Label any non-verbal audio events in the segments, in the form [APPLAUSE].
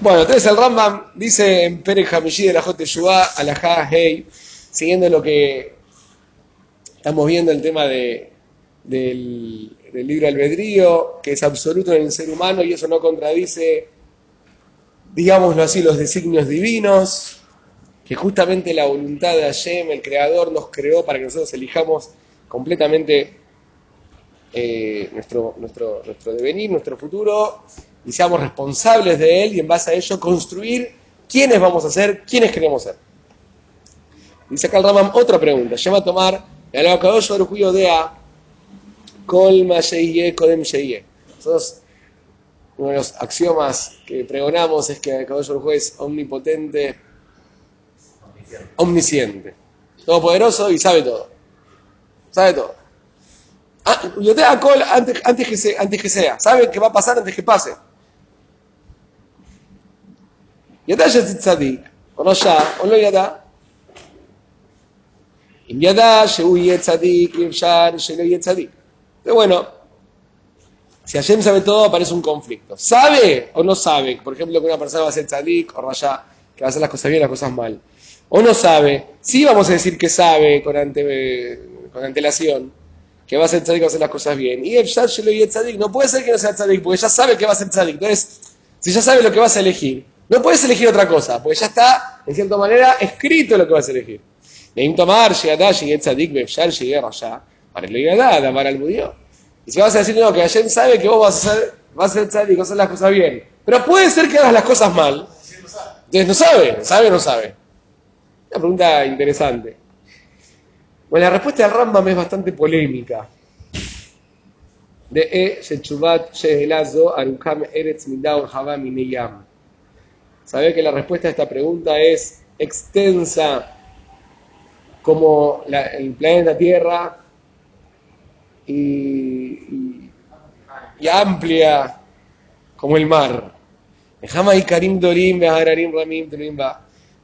Bueno, entonces el Rambam dice en Pérez Hamishi de la Jote Shua, Alajá, Hey, siguiendo lo que estamos viendo el tema de, del, del libro albedrío, que es absoluto en el ser humano y eso no contradice, digámoslo así, los designios divinos, que justamente la voluntad de Hashem, el Creador, nos creó para que nosotros elijamos completamente eh, nuestro, nuestro, nuestro devenir, nuestro futuro, y seamos responsables de él y en base a ello construir quiénes vamos a ser, quiénes queremos ser. Dice acá el Ramam otra pregunta, llama a tomar el Baruj de A, Kolma Sheiye Kodem Sheiye. Nosotros, uno de los axiomas que pregonamos es que el Abacadosh Baruj es omnipotente, omnisciente, todopoderoso y sabe todo. Sabe todo. Ah, yo te hago antes, antes, que que sea. Sabe qué va a pasar antes que pase. ידע שזה צדיק, או רשע, או לא ידע. אם ידע שהוא יהיה צדיק, אי אפשר שלא יהיה צדיק. Pero bueno, si Hashem sabe todo, aparece un conflicto. ¿Sabe o no sabe? Por ejemplo, que una persona va a ser tzadik o raya, que va a hacer las cosas bien, las cosas mal. O no sabe. Sí vamos a decir que sabe con, ante, con antelación, que va a ser tzadik, va a hacer las cosas bien. Y el shelo y tzadik, no puede ser que no sea tzadik, porque ya sabe que va a ser tzadik. Entonces, si ya sabe lo que vas a elegir, no puedes elegir otra cosa, porque ya está, en cierta manera, escrito lo que vas a elegir. Neim tomar, tzadik, befshar, llegué raya, para el llegadá, damar al budió. Y si vas a decir, no, que Hashem sabe que vos vas a hacer, vas a ser tzadik, vas a hacer las cosas bien. Pero puede ser que hagas las cosas mal. Entonces no sabe, ¿sabe o no sabe? Una pregunta interesante. Bueno, la respuesta del Rambam es bastante polémica. De E, Shechubat, Shehelazo, Arukam, Eretz, Midao, Java, Mineyam. Sabe que la respuesta a esta pregunta es extensa como el planeta Tierra y, amplia como el mar. Y Karim Dorim,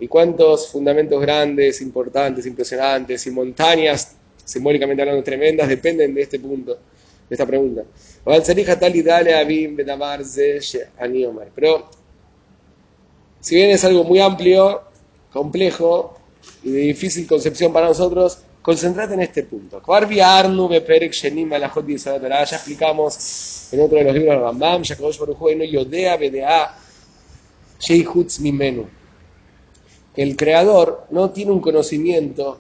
y cuántos fundamentos grandes, importantes, impresionantes y montañas, simbólicamente hablando, tremendas, dependen de este punto, de esta pregunta. Pero, si bien es algo muy amplio, complejo y de difícil concepción para nosotros, concentrate en este punto. Ya explicamos en otro de los libros de Rambam, no Yodea Bedea Sheihutz Mimenu el creador no tiene un conocimiento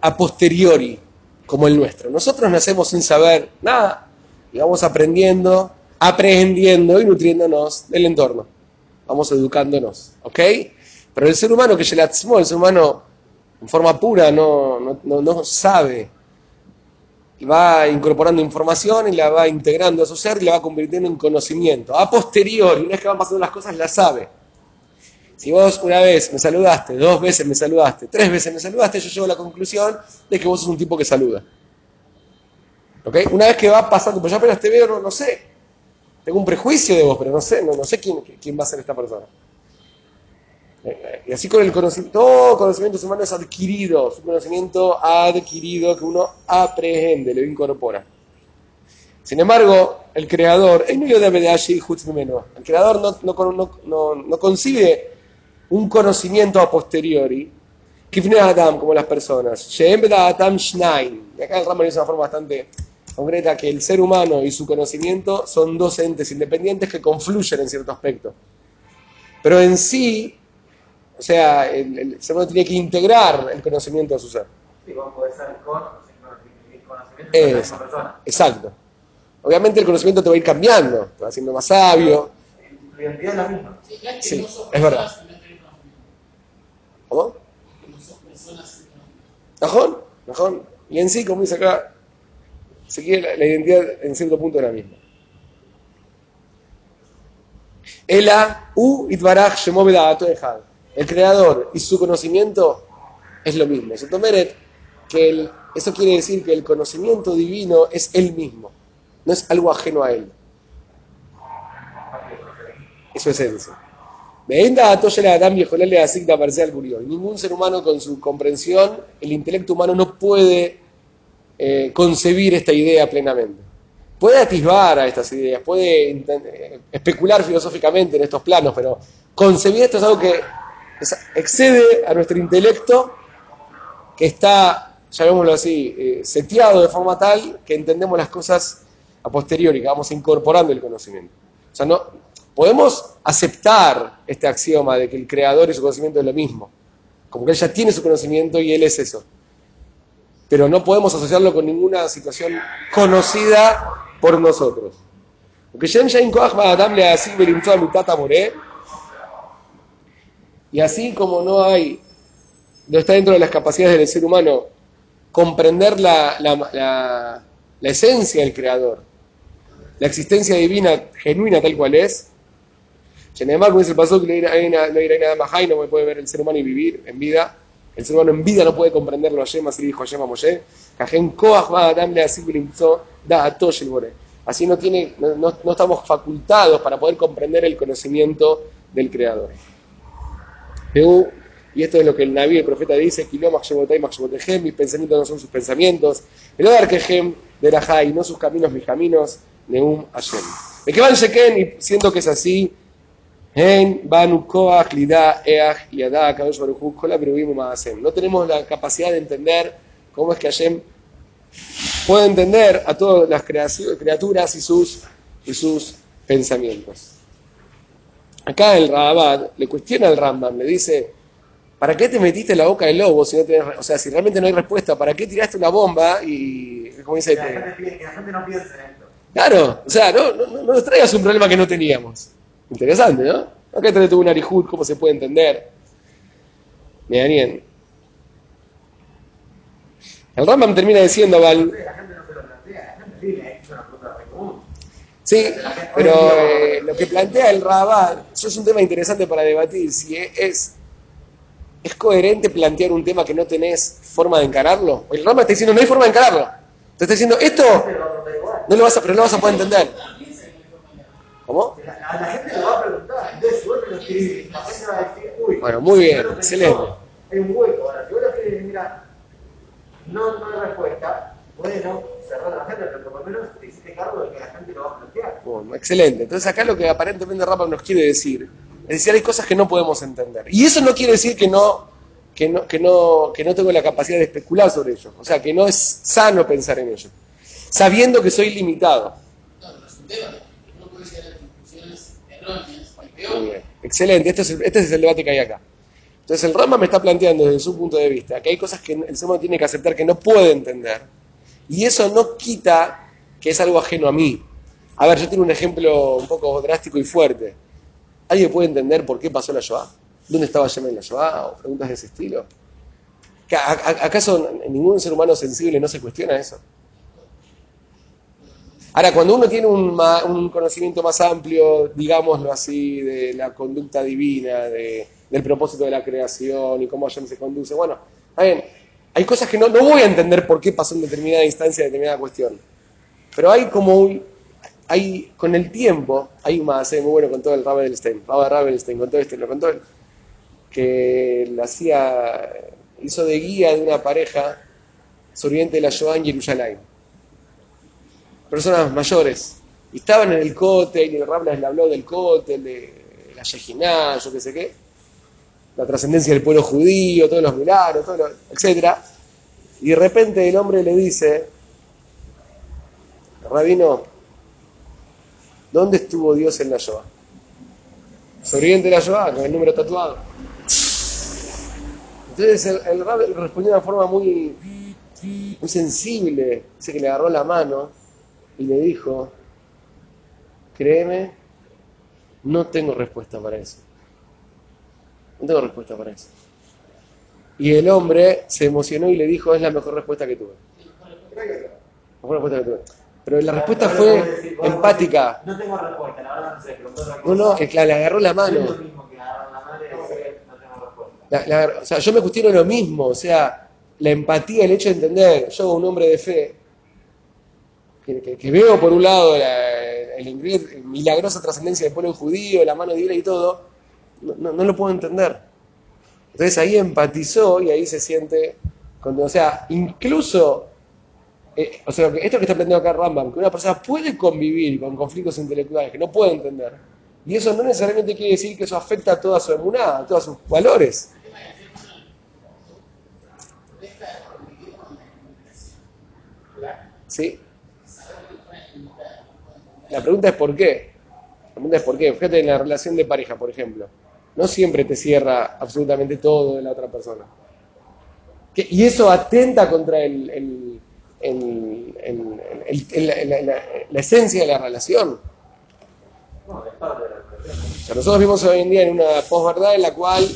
a posteriori como el nuestro. Nosotros nacemos sin saber nada y vamos aprendiendo, aprendiendo y nutriéndonos del entorno. Vamos educándonos, ¿ok? Pero el ser humano que el ser humano en forma pura no, no, no, sabe va incorporando información y la va integrando a su ser y la va convirtiendo en conocimiento. A posteriori, una vez que van pasando las cosas, la sabe. Si vos una vez me saludaste, dos veces me saludaste, tres veces me saludaste, yo llego a la conclusión de que vos sos un tipo que saluda. ¿Ok? Una vez que va pasando, pues ya apenas te veo, no sé. Tengo un prejuicio de vos, pero no sé, no, no sé quién, quién va a ser esta persona. Y así con el conocimiento, todo conocimiento humano es adquirido, es un conocimiento adquirido que uno aprehende, lo incorpora. Sin embargo, el creador, el creador no, no, no, no concibe un conocimiento a posteriori, Kifne Adam, como las personas, Adam Shnaim. Y acá el Rambam dice una forma bastante concreta que el ser humano y su conocimiento son dos entes independientes que confluyen en cierto aspecto. Pero en sí, o sea, el, el ser humano tiene que integrar el conocimiento a su ser. Sí, vos podés ser con conocimiento Es, de persona. exacto. Obviamente el conocimiento te va a ir cambiando, te va haciendo más sabio. Tu identidad es la misma. Sí, claro que Sí, no sos es verdad. personas sin tener conocimiento. ¿Cómo? No sos personas sin conocimiento. Najón, Najón. Y en sí, como dice acá, se quiere la, la identidad en cierto punto es la misma. Ela u itbaraj. El creador y su conocimiento es lo mismo. Sotomeret, que el- eso quiere decir que el conocimiento divino es él mismo, no es algo ajeno a él. Es su esencia. Ningún ser humano con su comprensión, el intelecto humano no puede eh, concebir esta idea plenamente. puede atisbar a estas ideas, puede eh, especular filosóficamente en estos planos, pero concebir esto es algo que excede a nuestro intelecto, que está, llamémoslo así, eh, seteado de forma tal que entendemos las cosas a posteriori, que vamos incorporando el conocimiento. O sea, no, podemos aceptar este axioma de que el creador y su conocimiento es lo mismo, como que él ya tiene su conocimiento y él es eso pero no podemos asociarlo con ninguna situación conocida por nosotros. Y así como no hay, no está dentro de las capacidades del ser humano comprender la, la, la- esencia del creador, la existencia divina genuina tal cual es, Shenemar, como dice el paso, que no irá nada más no me puede ver el ser humano y vivir en vida. El ser humano en vida no puede comprenderlo a Yema, así dijo Moshe. Va a darle así no, tiene, no, no- estamos facultados para poder comprender el conocimiento del Creador. Y esto es lo que el Naví, el profeta, dice: mis pensamientos no son sus pensamientos. El Odarkejem de no sus caminos, mis caminos. Neum Hashem. Me que van Sheken, y siendo que es así, No tenemos la capacidad de entender cómo es que Hashem puede entender a todas las criaturas y sus, y sus pensamientos. Acá el Rabat le cuestiona al Rambam, le dice, ¿para qué te metiste en la boca del lobo si no tenés o sea, si realmente no hay respuesta, ¿para qué tiraste una bomba y, como dice, Que la, te- gente, pide- que la gente no piense en esto. Claro, o sea, no, no, no nos traigas un problema que no teníamos. Interesante, ¿no? Acá te tuvo un arihut, cómo se puede entender. Me bien. El Rambam termina diciendo, Val, La gente no se lo plantea, la gente viene, es una pregunta re común. sí, pero eh, lo que plantea el Rabat, eso es un tema interesante para debatir, si es, es coherente plantear un tema que no tenés forma de encararlo. El Rambam está diciendo, no hay forma de encararlo. Te está diciendo, esto no lo vas a, pero no lo vas a poder entender. ¿Cómo? Decir, uy. Bueno, muy bien, excelente. Hay un hueco. Ahora, si vos lo escribís, mira, no, no hay respuesta, bueno, cerrar la gente, pero por lo menos te hiciste cargo de que la gente lo va a plantear. Bueno, excelente. Entonces acá lo que aparentemente Rambam nos quiere decir es decir, hay cosas que no podemos entender. Y eso no quiere decir que no, que no, que no, que no tengo la capacidad de especular sobre ello. O sea, que no es sano pensar en ello. Sabiendo que soy limitado. Claro, pero es un tema. Uno puede llegar a conclusiones erróneas, o peor. Excelente. Este es, el, este es el debate que hay acá. Entonces el Rambam me está planteando desde su punto de vista que hay cosas que el ser humano tiene que aceptar que no puede entender. Y eso no quita que es algo ajeno a mí. A ver, yo tengo un ejemplo un poco drástico y fuerte. ¿Alguien puede entender por qué pasó la Shoah? ¿Dónde estaba Yemen en la Shoah? O preguntas de ese estilo. ¿Que a- a- ¿Acaso ningún ser humano sensible no se cuestiona eso? Ahora, cuando uno tiene un, conocimiento más amplio, digámoslo así, de la conducta divina, de- del propósito de la creación y cómo Hashem se conduce, bueno, hay cosas que no, voy a entender por qué pasó en determinada instancia, determinada cuestión. Pero hay como un, hay, con el tiempo, hay un más muy bueno con todo el Ravelstein, con todo este, lo contó él, que hacía, hizo de guía de una pareja surviviente de la Shoah en Jerusalén. Personas mayores. Y estaban en el cóctel, y el Rab les habló del cóctel, de la Yejiná, yo qué sé qué, la trascendencia del pueblo judío, todos los milagros, todo etc. Y de repente el hombre le dice, Rabino, ¿dónde estuvo Dios en la Shoah? Sobreviviente de la Shoah, con el número tatuado. Entonces el, el respondió de una forma muy, muy sensible, dice que le agarró la mano y le dijo, créeme, no tengo respuesta para eso. No tengo respuesta para eso. Y el hombre se emocionó y le dijo, es la mejor respuesta que tuve. Mejor respuesta que tuve. Pero la respuesta fue decir, empática. No tengo respuesta, la verdad no sé, otra No, cosa. no, es que le agarró la No es lo mano. mismo que agarrar la mano y decir, no tengo respuesta. La- la o sea, yo me cuestiono lo mismo. O sea, la empatía, el hecho de entender, yo un hombre de fe, que, que- veo por un lado la el milagrosa trascendencia del pueblo judío, la mano divina y todo, no, no- no lo puedo entender. Entonces ahí empatizó y ahí se siente, cuando, o sea, incluso eh, o sea, esto que está planteando acá Rambam, que una persona puede convivir con conflictos intelectuales que no puede entender, y eso no necesariamente quiere decir que eso afecta a toda su emuná, a todos sus valores. ¿Sí? La pregunta es por qué. La pregunta es por qué. Fíjate en la relación de pareja, por ejemplo. No siempre te cierra absolutamente todo de la otra persona. Y eso atenta contra el, la, esencia de la relación. nosotros vivimos hoy en día en una posverdad en la cual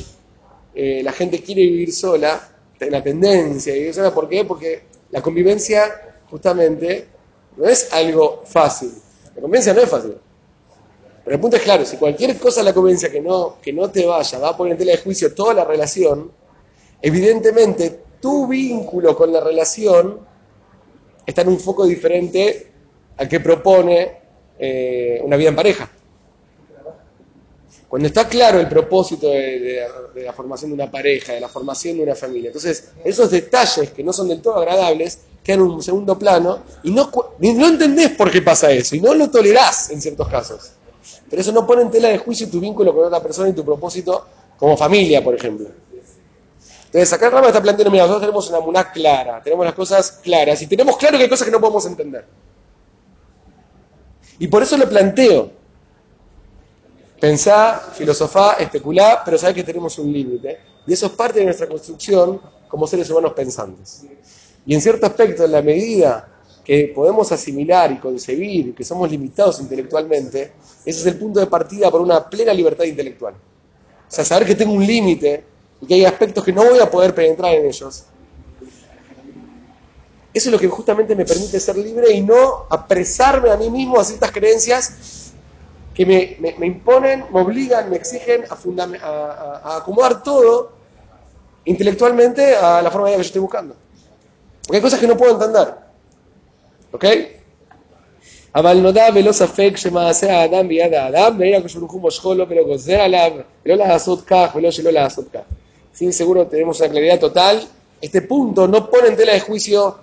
eh, la gente quiere vivir sola, la tendencia de vivir sola, ¿por qué? Porque la convivencia justamente no es algo fácil. La convivencia no es fácil. Pero el punto es claro, si cualquier cosa en la convivencia que no, que no te vaya va a poner en tela de juicio toda la relación, evidentemente tu vínculo con la relación está en un foco diferente al que propone eh, una vida en pareja. Cuando está claro el propósito de, la formación de una pareja, de la formación de una familia, entonces esos detalles que no son del todo agradables quedan en un segundo plano y no, no entendés por qué pasa eso y no lo tolerás en ciertos casos. Pero eso no pone en tela de juicio tu vínculo con otra persona y tu propósito como familia, por ejemplo. Entonces, acá Rama está planteando, mira, nosotros tenemos una muná clara, tenemos las cosas claras y tenemos claro que hay cosas que no podemos entender. Y por eso lo planteo. Pensá, filosofá, especulá, pero sabés que tenemos un límite. Y eso es parte de nuestra construcción como seres humanos pensantes. Y en cierto aspecto, en la medida que podemos asimilar y concebir que somos limitados intelectualmente, ese es el punto de partida para una plena libertad intelectual. O sea, saber que tengo un límite y que hay aspectos que no voy a poder penetrar en ellos. Eso es lo que justamente me permite ser libre y no apresarme a mí mismo a ciertas creencias que me, imponen, me obligan, me exigen a, acomodar todo intelectualmente a la forma de vida que yo estoy buscando. Porque hay cosas que no puedo entender. ¿Ok? אבל נודע ולא ספק שמעשה האדם ביד האדם, ואין הקדוש ברוך הוא מושכו לו ולא גוזר עליו, ולא לעשות כך ולא שלא לעשות כך sin seguro tenemos una claridad total. Este punto no pone en tela de juicio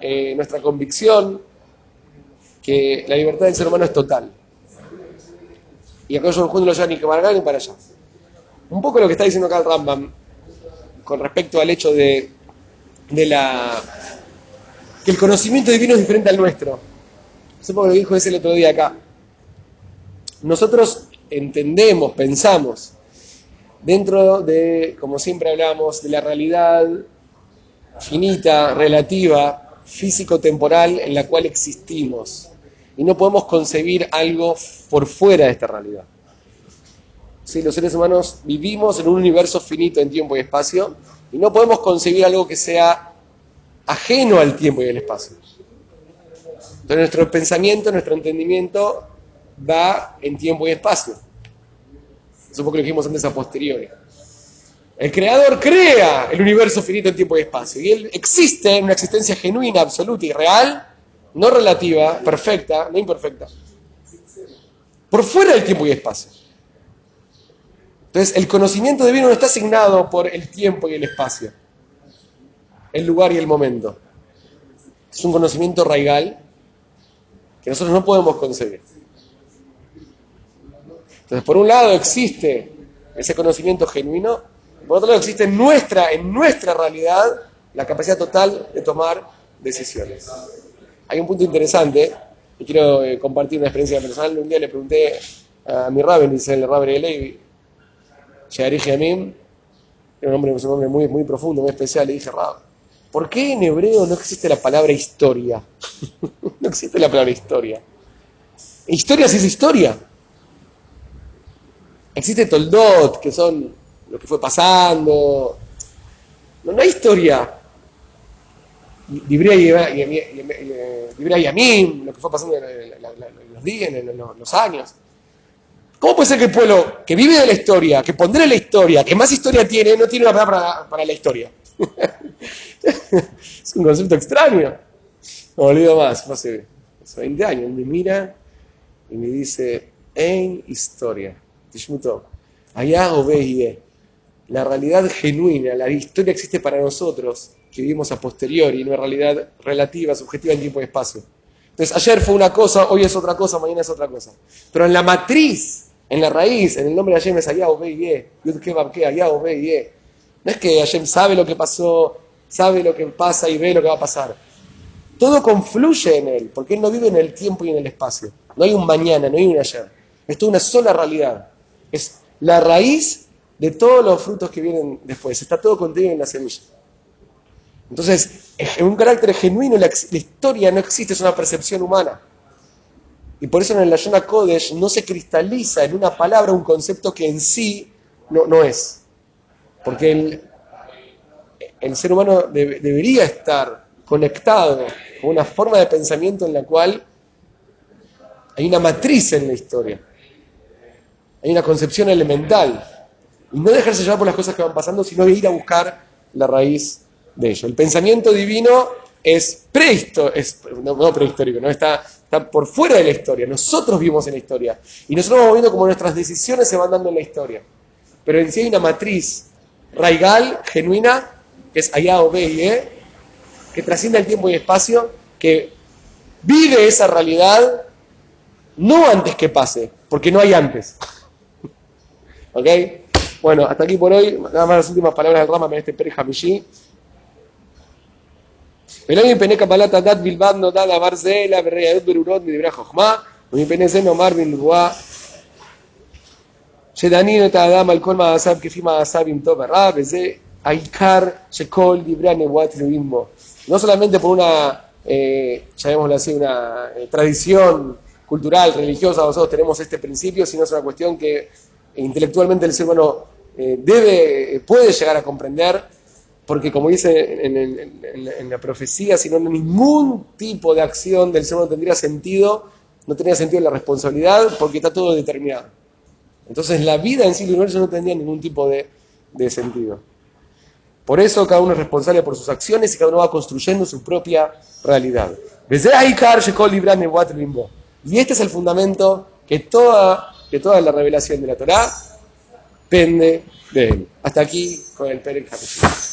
eh, nuestra convicción que la libertad del ser humano es total. Y aquellos no lo llevan ni que para ni para allá. Un poco lo que está diciendo acá el Rambam con respecto al hecho de, de la que el conocimiento divino es diferente al nuestro. Eso lo dijo ese el otro día acá. Nosotros entendemos, pensamos dentro de, como siempre hablamos, de la realidad finita, relativa, físico-temporal en la cual existimos. Y no podemos concebir algo por fuera de esta realidad. Sí, los seres humanos vivimos en un universo finito en tiempo y espacio y no podemos concebir algo que sea ajeno al tiempo y al espacio. Entonces nuestro pensamiento, nuestro entendimiento va en tiempo y espacio. Eso que lo dijimos antes a posteriori. El creador crea el universo finito en tiempo y espacio. Y él existe en una existencia genuina, absoluta y real, no relativa, perfecta, no imperfecta. Por fuera del tiempo y espacio. Entonces, el conocimiento divino no está asignado por el tiempo y el espacio, el lugar y el momento. Es un conocimiento raigal que nosotros no podemos concebir. Entonces, por un lado existe ese conocimiento genuino, por otro lado existe en nuestra, en nuestra realidad la capacidad total de tomar decisiones. Hay un punto interesante, y quiero eh, compartir una experiencia personal. Un día le pregunté a mi rabbi, dice el rabbi de Levi, Sheari Amim, era un hombre, un nombre muy, muy profundo, muy especial, le dije, Rab, ¿por qué en hebreo no existe la palabra historia? [LAUGHS] no existe la palabra historia. Historia sí es historia. Existe Toldot, que son lo que fue pasando. No, hay historia. Librea y a mí, lo que fue pasando en los días, en los años. ¿Cómo puede ser que el pueblo que vive de la historia, que pondrá la historia, que más historia tiene, no tiene una palabra para, la historia? [LAUGHS] es un concepto extraño. No olvido más, no hace, 20 años. Me mira y me dice, en historia. Allá o veis La realidad genuina, la historia existe para nosotros, que vivimos a posteriori, una realidad relativa, subjetiva en tiempo y espacio. Entonces, ayer fue una cosa, hoy es otra cosa, mañana es otra cosa. Pero en la matriz en la raíz, en el nombre de Hashem es Ayah Ye, Yud Kebab Ayah Ye. No es que Hashem sabe lo que pasó, sabe lo que pasa y ve lo que va a pasar. Todo confluye en él, porque él no vive en el tiempo y en el espacio. No hay un mañana, no hay un ayer. Es toda una sola realidad. Es la raíz de todos los frutos que vienen después. Está todo contenido en la semilla. Entonces, en un carácter genuino, la, historia no existe, es una percepción humana. Y por eso en el Lashon Kodesh no se cristaliza en una palabra un concepto que en sí no, no es. Porque el, el ser humano debería estar conectado con una forma de pensamiento en la cual hay una matriz en la historia. Hay una concepción elemental. Y no dejarse llevar por las cosas que van pasando, sino ir a buscar la raíz de ello. El pensamiento divino es prehistórico, no, prehistórico, ¿no? Está, está por fuera de la historia. Nosotros vivimos en la historia. Y nosotros vamos viendo cómo nuestras decisiones se van dando en la historia. Pero en sí hay una matriz raigal, genuina, que es allá o B E, que trasciende el tiempo y espacio, que vive esa realidad no antes que pase, porque no hay antes. [LAUGHS] ¿Ok? Bueno, hasta aquí por hoy. Nada más las últimas palabras del Rama en este Peri Hamishi. ולא מפני קבלת הדת בלבד נודע דבר זה, אלא בראיות ברורות מדברי החוכמה, ומפני זה נאמר בנבואה שדנים את האדם על כל מעשיו כפי מעשיו עם טוב ורע, וזה העיקר שכל דברי הנבואה תלויים בו. No solamente por una, eh, llamémoslo así, una eh, tradición cultural, religiosa, nosotros tenemos este principio, sino es una cuestión que intelectualmente el ser humano eh, debe, puede llegar a comprender, porque como dice en, la profecía, si no ningún tipo de acción del ser humano tendría sentido, no tendría sentido la responsabilidad, porque está todo determinado. Entonces la vida en sí del universo no tendría ningún tipo de, de sentido. Por eso cada uno es responsable por sus acciones y cada uno va construyendo su propia realidad. Y este es el fundamento que toda, que toda la revelación de la Torá pende de él. Hasta aquí con el Pérez Capítulo.